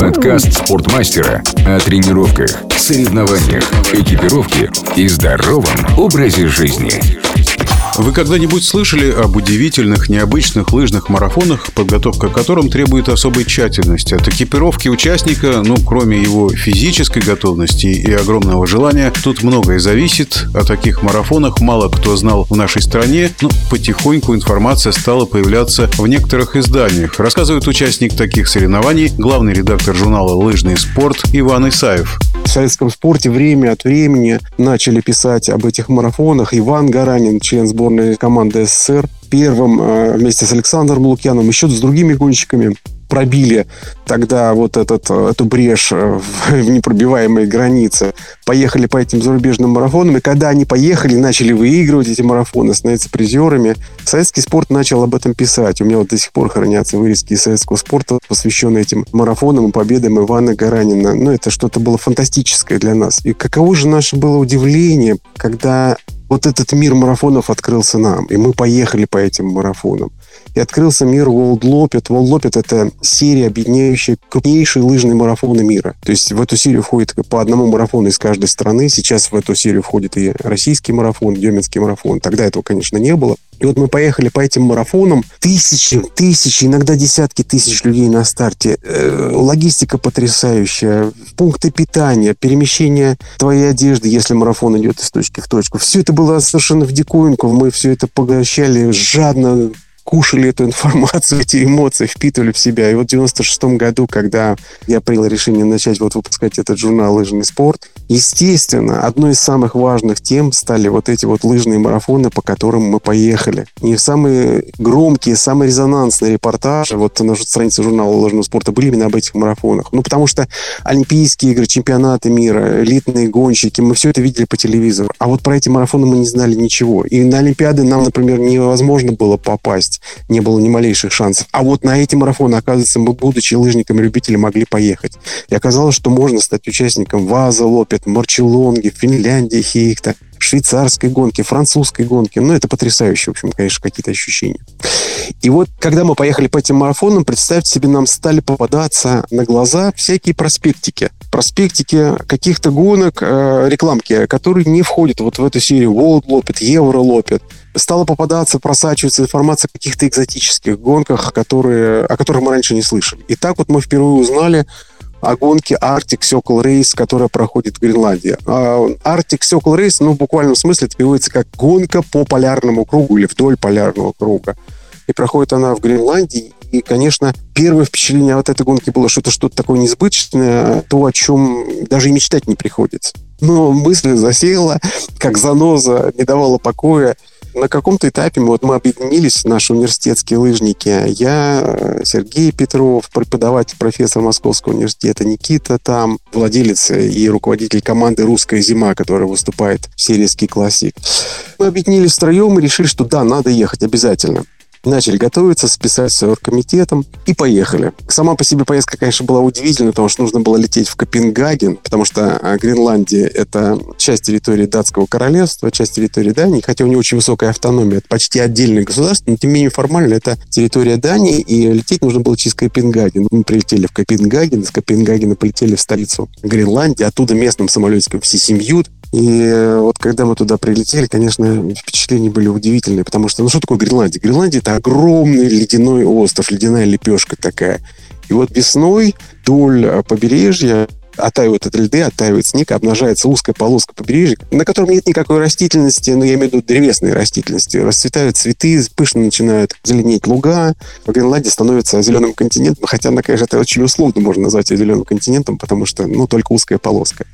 Подкаст спортмастера о тренировках, соревнованиях, экипировке и здоровом образе жизни. Вы когда-нибудь слышали об удивительных, необычных лыжных марафонах, подготовка к которым требует особой тщательности? От экипировки участника, ну, кроме его физической готовности и огромного желания, тут многое зависит. О таких марафонах мало кто знал в нашей стране, но потихоньку информация стала появляться в некоторых изданиях. Рассказывает участник таких соревнований, главный редактор журнала «Лыжный спорт» Иван Исаев. В советском спорте время от времени начали писать об этих марафонах. Иван Гаранин, член сборной команды СССР. Первым э, вместе с Александром Лукьяном, еще с другими гонщиками пробили тогда вот этот, эту брешь э, в непробиваемой границе. Поехали по этим зарубежным марафонам. И когда они поехали, начали выигрывать эти марафоны, становиться призерами, советский спорт начал об этом писать. У меня вот до сих пор хранятся вырезки из советского спорта, посвященные этим марафонам и победам Ивана Гаранина. Ну, это что-то было фантастическое для нас. И каково же наше было удивление, когда вот этот мир марафонов открылся нам, и мы поехали по этим марафонам. И открылся мир World Lopet. World Lopet – это серия, объединяющая крупнейшие лыжные марафоны мира. То есть в эту серию входит по одному марафону из каждой страны. Сейчас в эту серию входит и российский марафон, Деминский марафон. Тогда этого, конечно, не было. И вот мы поехали по этим марафонам. Тысячи, тысячи, иногда десятки тысяч людей на старте. Э, логистика потрясающая. Пункты питания, перемещение твоей одежды, если марафон идет из точки в точку. Все это было совершенно в диковинку. Мы все это поглощали жадно, кушали эту информацию, эти эмоции, впитывали в себя. И вот в 96 году, когда я принял решение начать вот выпускать этот журнал «Лыжный спорт», естественно, одной из самых важных тем стали вот эти вот лыжные марафоны, по которым мы поехали. И самые громкие, самые резонансные репортажи вот на странице журнала «Лыжного спорта» были именно об этих марафонах. Ну, потому что Олимпийские игры, чемпионаты мира, элитные гонщики, мы все это видели по телевизору. А вот про эти марафоны мы не знали ничего. И на Олимпиады нам, например, невозможно было попасть есть не было ни малейших шансов. А вот на эти марафоны, оказывается, мы, будучи лыжниками-любителями, могли поехать. И оказалось, что можно стать участником Ваза, Лопет, Марчелонги, Финляндии, Хейхта, швейцарской гонки, французской гонки. Ну, это потрясающе, в общем, конечно, какие-то ощущения. И вот, когда мы поехали по этим марафонам, представьте себе, нам стали попадаться на глаза всякие проспектики. Проспектики каких-то гонок, э, рекламки, которые не входят вот в эту серию World Lopet, Euro Lopet стала попадаться, просачиваться информация о каких-то экзотических гонках, которые, о которых мы раньше не слышали. И так вот мы впервые узнали о гонке Arctic Circle Race, которая проходит в Гренландии. А, Arctic Circle Race, ну, в буквальном смысле это переводится как гонка по полярному кругу или вдоль полярного круга. И проходит она в Гренландии. И, конечно, первое впечатление от этой гонки было, что это что-то такое несбыточное, то, о чем даже и мечтать не приходится. Но мысль засеяла, как заноза, не давала покоя на каком-то этапе мы, вот мы объединились, наши университетские лыжники. Я, Сергей Петров, преподаватель, профессор Московского университета, Никита там, владелец и руководитель команды «Русская зима», которая выступает в серии «Ски Классик». Мы объединились втроем и решили, что да, надо ехать обязательно начали готовиться, списать с оргкомитетом и поехали. Сама по себе поездка, конечно, была удивительной, потому что нужно было лететь в Копенгаген, потому что а, Гренландия — это часть территории датского королевства, часть территории Дании, хотя у нее очень высокая автономия, это почти отдельное государство, но тем не менее формально это территория Дании, и лететь нужно было через Копенгаген. Мы прилетели в Копенгаген, из Копенгагена полетели в столицу Гренландии, оттуда местным самолетиком в Сисимьют, и э, вот когда мы туда прилетели, конечно, впечатления были удивительные, потому что, ну что такое Гренландия? Гренландия – это огромный ледяной остров, ледяная лепешка такая. И вот весной вдоль э, побережья оттаивают от льды, оттаивает снег, обнажается узкая полоска побережья, на котором нет никакой растительности, ну, я имею в виду древесной растительности. Расцветают цветы, пышно начинают зеленеть луга. Гренландия становится зеленым континентом, хотя, она, конечно, это очень условно можно назвать ее зеленым континентом, потому что, ну, только узкая полоска.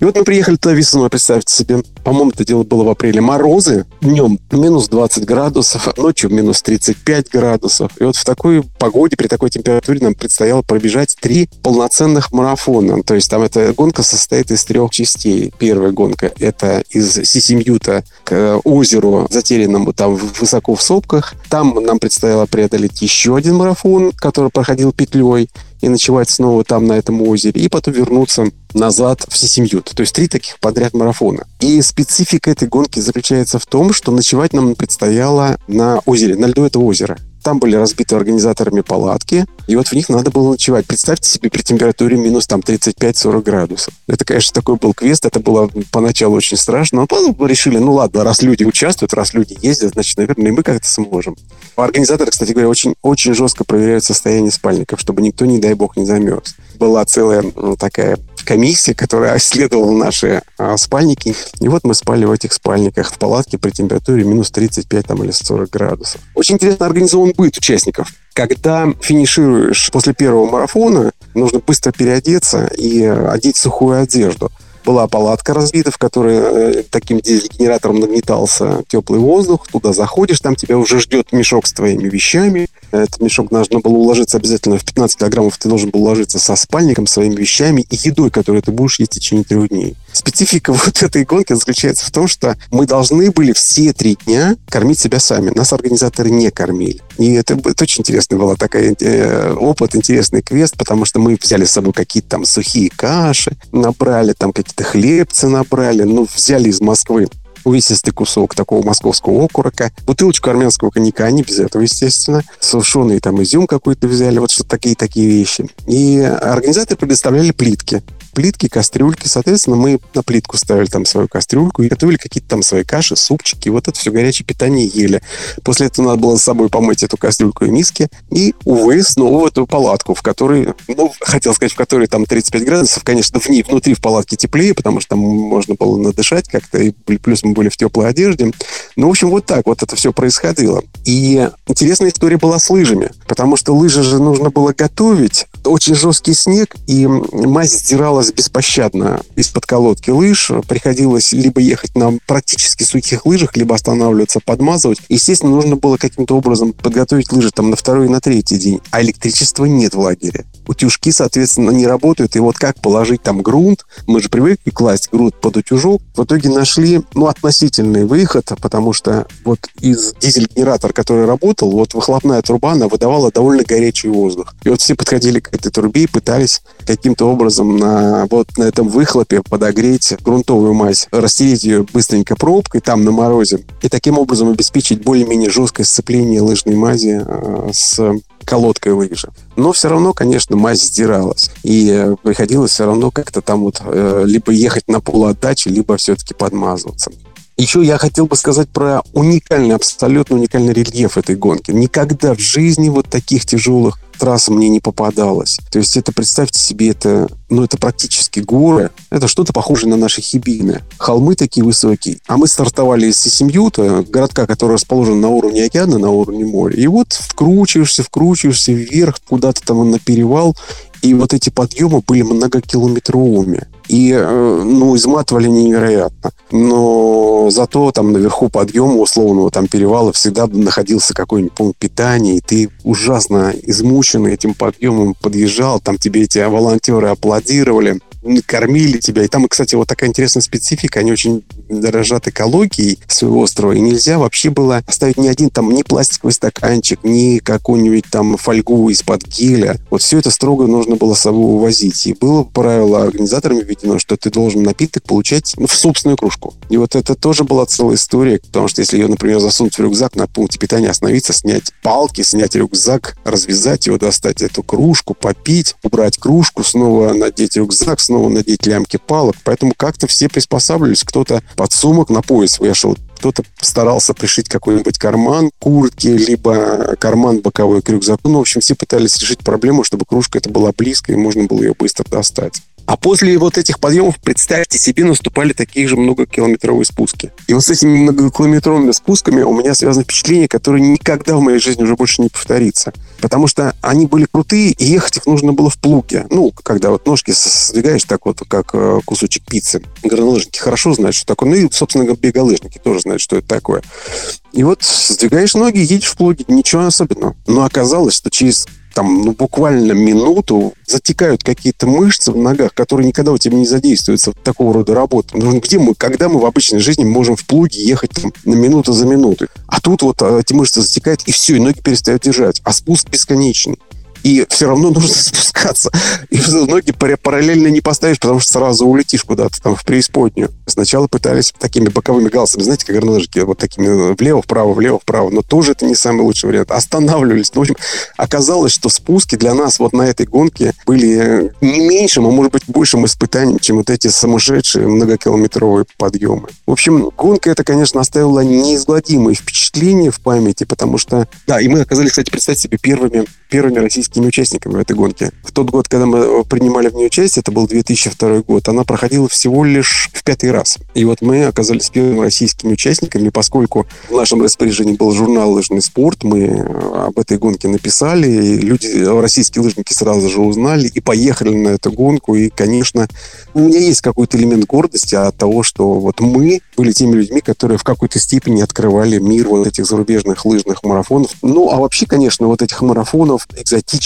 И вот мы приехали туда весной, представьте себе, по-моему, это дело было в апреле, морозы, днем минус 20 градусов, ночью минус 35 градусов. И вот в такой погоде, при такой температуре нам предстояло пробежать три полноценных марафона. То есть там эта гонка состоит из трех частей. Первая гонка — это из Сисимьюта к озеру, затерянному там высоко в сопках. Там нам предстояло преодолеть еще один марафон, который проходил петлей и ночевать снова там, на этом озере, и потом вернуться назад в Сисимьют. То есть три таких подряд марафона. И специфика этой гонки заключается в том, что ночевать нам предстояло на озере, на льду этого озера. Там были разбиты организаторами палатки, И вот в них надо было ночевать. Представьте себе при температуре минус там 35-40 градусов. Это, конечно, такой был квест. Это было поначалу очень страшно. Но потом решили, ну ладно, раз люди участвуют, раз люди ездят, значит, наверное, и мы как-то сможем. Организаторы, кстати говоря, очень, очень жестко проверяют состояние спальников, чтобы никто, не дай бог, не замерз. Была целая ну, такая комиссия, которая исследовала наши а, спальники. И вот мы спали в этих спальниках в палатке при температуре минус 35 там, или 40 градусов. Очень интересно организован быт участников. Когда финишируешь после первого марафона, нужно быстро переодеться и одеть сухую одежду была палатка разбита, в которой э, таким дизель-генератором нагнетался теплый воздух. Туда заходишь, там тебя уже ждет мешок с твоими вещами. Этот мешок должно было уложиться обязательно в 15 килограммов. Ты должен был уложиться со спальником, своими вещами и едой, которую ты будешь есть в течение трех дней. Специфика вот этой гонки заключается в том, что мы должны были все три дня кормить себя сами. Нас организаторы не кормили. И это, это очень интересный был такой э, опыт, интересный квест, потому что мы взяли с собой какие-то там сухие каши, набрали там какие-то хлебцы набрали, ну, взяли из Москвы увесистый кусок такого московского окурока, бутылочку армянского коньяка, не без этого, естественно, сушеный там изюм какой-то взяли, вот что такие-такие вещи. И организаторы предоставляли плитки плитки, кастрюльки. Соответственно, мы на плитку ставили там свою кастрюльку и готовили какие-то там свои каши, супчики. Вот это все горячее питание ели. После этого надо было с собой помыть эту кастрюльку и миски. И, увы, снова в эту палатку, в которой, ну, хотел сказать, в которой там 35 градусов. Конечно, в ней, внутри в палатке теплее, потому что там можно было надышать как-то. И плюс мы были в теплой одежде. Ну, в общем, вот так вот это все происходило. И интересная история была с лыжами, потому что лыжи же нужно было готовить. Очень жесткий снег, и мазь сдиралась беспощадно из-под колодки лыж. Приходилось либо ехать на практически сухих лыжах, либо останавливаться, подмазывать. Естественно, нужно было каким-то образом подготовить лыжи там на второй и на третий день. А электричества нет в лагере утюжки, соответственно, не работают. И вот как положить там грунт, мы же привыкли класть грунт под утюжок. В итоге нашли, ну, относительный выход, потому что вот из дизель-генератора, который работал, вот выхлопная труба, она выдавала довольно горячий воздух. И вот все подходили к этой трубе и пытались каким-то образом на вот на этом выхлопе подогреть грунтовую мазь, растереть ее быстренько пробкой там на морозе и таким образом обеспечить более-менее жесткое сцепление лыжной мази э, с колодкой лыжи. Но все равно, конечно, мазь сдиралась. И э, приходилось все равно как-то там вот э, либо ехать на полуотдаче, либо все-таки подмазываться. Еще я хотел бы сказать про уникальный, абсолютно уникальный рельеф этой гонки. Никогда в жизни вот таких тяжелых трасс мне не попадалось. То есть это, представьте себе, это, ну, это практически горы. Это что-то похожее на наши Хибины. Холмы такие высокие. А мы стартовали из Сисимьюта, городка, который расположен на уровне океана, на уровне моря. И вот вкручиваешься, вкручиваешься вверх, куда-то там на перевал, и вот эти подъемы были многокилометровыми. И, э, ну, изматывали невероятно. Но зато там наверху подъема условного там перевала всегда находился какой-нибудь пункт питания, и ты ужасно измученный этим подъемом подъезжал, там тебе эти волонтеры аплодировали кормили тебя. И там, кстати, вот такая интересная специфика. Они очень дорожат экологией своего острова. И нельзя вообще было оставить ни один там ни пластиковый стаканчик, ни какую-нибудь там фольгу из-под геля. Вот все это строго нужно было с собой увозить. И было правило организаторами введено, что ты должен напиток получать ну, в собственную кружку. И вот это тоже была целая история, потому что если ее, например, засунуть в рюкзак на пункте питания, остановиться, снять палки, снять рюкзак, развязать его, достать эту кружку, попить, убрать кружку, снова надеть рюкзак, снова надеть лямки палок. Поэтому как-то все приспосабливались. Кто-то под сумок на пояс вешал, кто-то старался пришить какой-нибудь карман куртки, либо карман боковой к рюкзаку. Ну, в общем, все пытались решить проблему, чтобы кружка это была близко, и можно было ее быстро достать. А после вот этих подъемов, представьте себе, наступали такие же многокилометровые спуски. И вот с этими многокилометровыми спусками у меня связано впечатление, которое никогда в моей жизни уже больше не повторится. Потому что они были крутые, и ехать их нужно было в плуге. Ну, когда вот ножки сдвигаешь так вот, как э, кусочек пиццы. Горнолыжники хорошо знают, что такое. Ну и, собственно, беголыжники тоже знают, что это такое. И вот сдвигаешь ноги, едешь в плуге, ничего особенного. Но оказалось, что через там, ну, буквально минуту затекают какие-то мышцы в ногах, которые никогда у тебя не задействуются в такого рода работы. Ну, где мы, когда мы в обычной жизни можем в плуге ехать там, на минуту за минутой? А тут вот а, эти мышцы затекают, и все, и ноги перестают держать. А спуск бесконечный. И все равно нужно спускаться. И ноги параллельно не поставишь, потому что сразу улетишь куда-то там в преисподнюю. Сначала пытались такими боковыми галсами, знаете, как горнолыжники, вот такими влево, вправо, влево, вправо. Но тоже это не самый лучший вариант. Останавливались. Ну, в общем, оказалось, что спуски для нас вот на этой гонке были не меньшим, а может быть большим испытанием, чем вот эти сумасшедшие многокилометровые подъемы. В общем, гонка эта, конечно, оставила неизгладимые впечатления в памяти, потому что... Да, и мы оказались, кстати, представьте себе, первыми, первыми российскими участниками в этой гонке. В тот год, когда мы принимали в ней участие, это был 2002 год, она проходила всего лишь в пятый раз. И вот мы оказались первыми российскими участниками, поскольку в нашем распоряжении был журнал «Лыжный спорт», мы об этой гонке написали, и люди, российские лыжники сразу же узнали и поехали на эту гонку. И, конечно, у меня есть какой-то элемент гордости от того, что вот мы были теми людьми, которые в какой-то степени открывали мир вот этих зарубежных лыжных марафонов. Ну, а вообще, конечно, вот этих марафонов экзотических,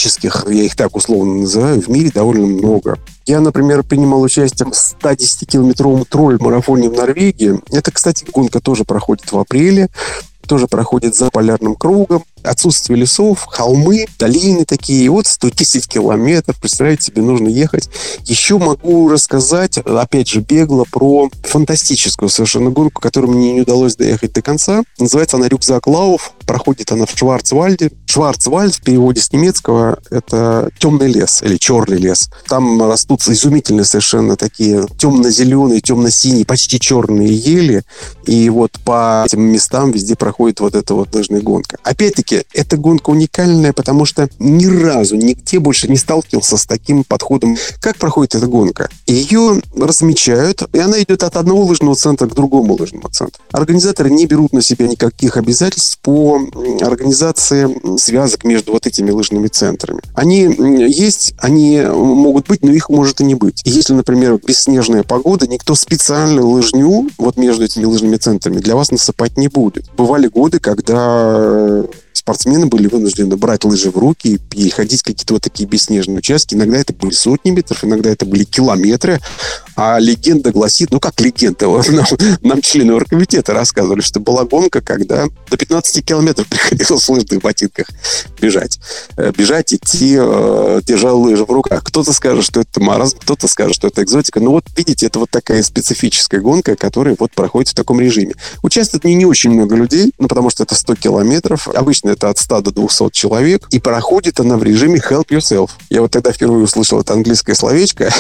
я их так условно называю, в мире довольно много. Я, например, принимал участие в 110-километровом тролль-марафоне в Норвегии. Это, кстати, гонка тоже проходит в апреле тоже проходит за полярным кругом отсутствие лесов, холмы, долины такие. И вот 110 километров, представляете себе, нужно ехать. Еще могу рассказать, опять же, бегло про фантастическую совершенно гонку, которую мне не удалось доехать до конца. Называется она «Рюкзак Лауф». Проходит она в Шварцвальде. Шварцвальд в переводе с немецкого – это темный лес или черный лес. Там растут изумительные совершенно такие темно-зеленые, темно-синие, почти черные ели. И вот по этим местам везде проходит вот эта вот лыжная гонка. Опять-таки, гонке. Эта гонка уникальная, потому что ни разу нигде больше не сталкивался с таким подходом. Как проходит эта гонка? Ее размечают, и она идет от одного лыжного центра к другому лыжному центру. Организаторы не берут на себя никаких обязательств по организации связок между вот этими лыжными центрами. Они есть, они могут быть, но их может и не быть. Если, например, бесснежная погода, никто специально лыжню вот между этими лыжными центрами для вас насыпать не будет. Бывали годы, когда спортсмены были вынуждены брать лыжи в руки и ходить какие-то вот такие бесснежные участки. Иногда это были сотни метров, иногда это были километры. А легенда гласит, ну как легенда, нам, нам члены оргкомитета рассказывали, что была гонка, когда до 15 километров приходилось в лыжных ботинках бежать. Э, бежать, идти, э, держа лыжи в руках. Кто-то скажет, что это маразм, кто-то скажет, что это экзотика. Но вот видите, это вот такая специфическая гонка, которая вот проходит в таком режиме. Участвует не, не очень много людей, ну потому что это 100 километров. Обычно это от 100 до 200 человек. И проходит она в режиме help yourself. Я вот тогда впервые услышал это английское словечко.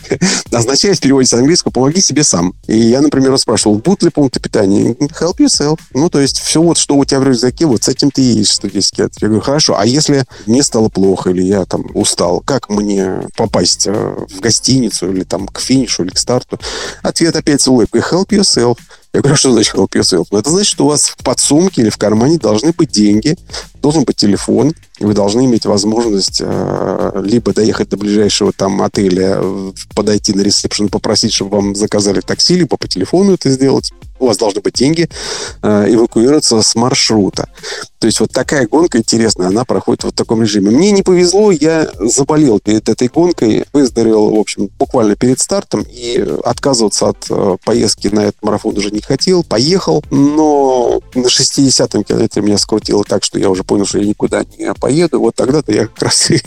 Означает в переводе с английского «помоги себе сам». И я, например, спрашивал, будут ли пункты питания? Help yourself. Ну, то есть все вот, что у тебя в рюкзаке, вот с этим ты и едешь 110 километров. Я говорю, хорошо, а если мне стало плохо или я там устал, как мне попасть э, в гостиницу или там к финишу или к старту? Ответ опять с улыбкой «help yourself». Я говорю, «А что значит help yourself? Это значит, что у вас в подсумке или в кармане должны быть деньги, должен быть телефон, и вы должны иметь возможность э, либо доехать до ближайшего там отеля, подойти на ресепшн, попросить, чтобы вам заказали такси, либо по телефону это сделать. У вас должны быть деньги э, эвакуироваться с маршрута. То есть вот такая гонка интересная, она проходит вот в таком режиме. Мне не повезло, я заболел перед этой гонкой, выздоровел, в общем, буквально перед стартом, и отказываться от э, поездки на этот марафон уже не хотел. Поехал, но на 60-м километре меня скрутило так, что я уже понял, что я никуда не поеду. Вот тогда-то я как раз и,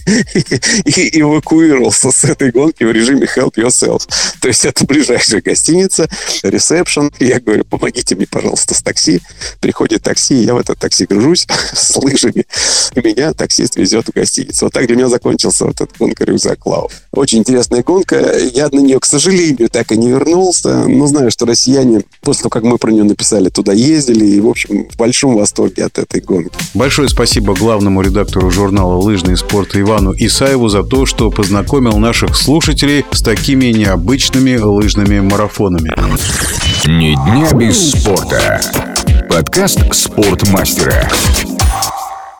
и эвакуировался с этой гонки в режиме help yourself. То есть это ближайшая гостиница, ресепшн. Я говорю, помогите мне, пожалуйста, с такси. Приходит такси, я в это такси гружусь, с лыжами, и меня таксист везет в гостиницу. Вот так для меня закончился вот этот гонка «Рюкзак Клау». Очень интересная гонка. Я на нее, к сожалению, так и не вернулся, но знаю, что россияне, после того, как мы про нее написали, туда ездили, и, в общем, в большом восторге от этой гонки. Большое спасибо главному редактору журнала «Лыжный спорт» Ивану Исаеву за то, что познакомил наших слушателей с такими необычными лыжными марафонами. Ни дня без спорта. Подкаст «Спортмастера».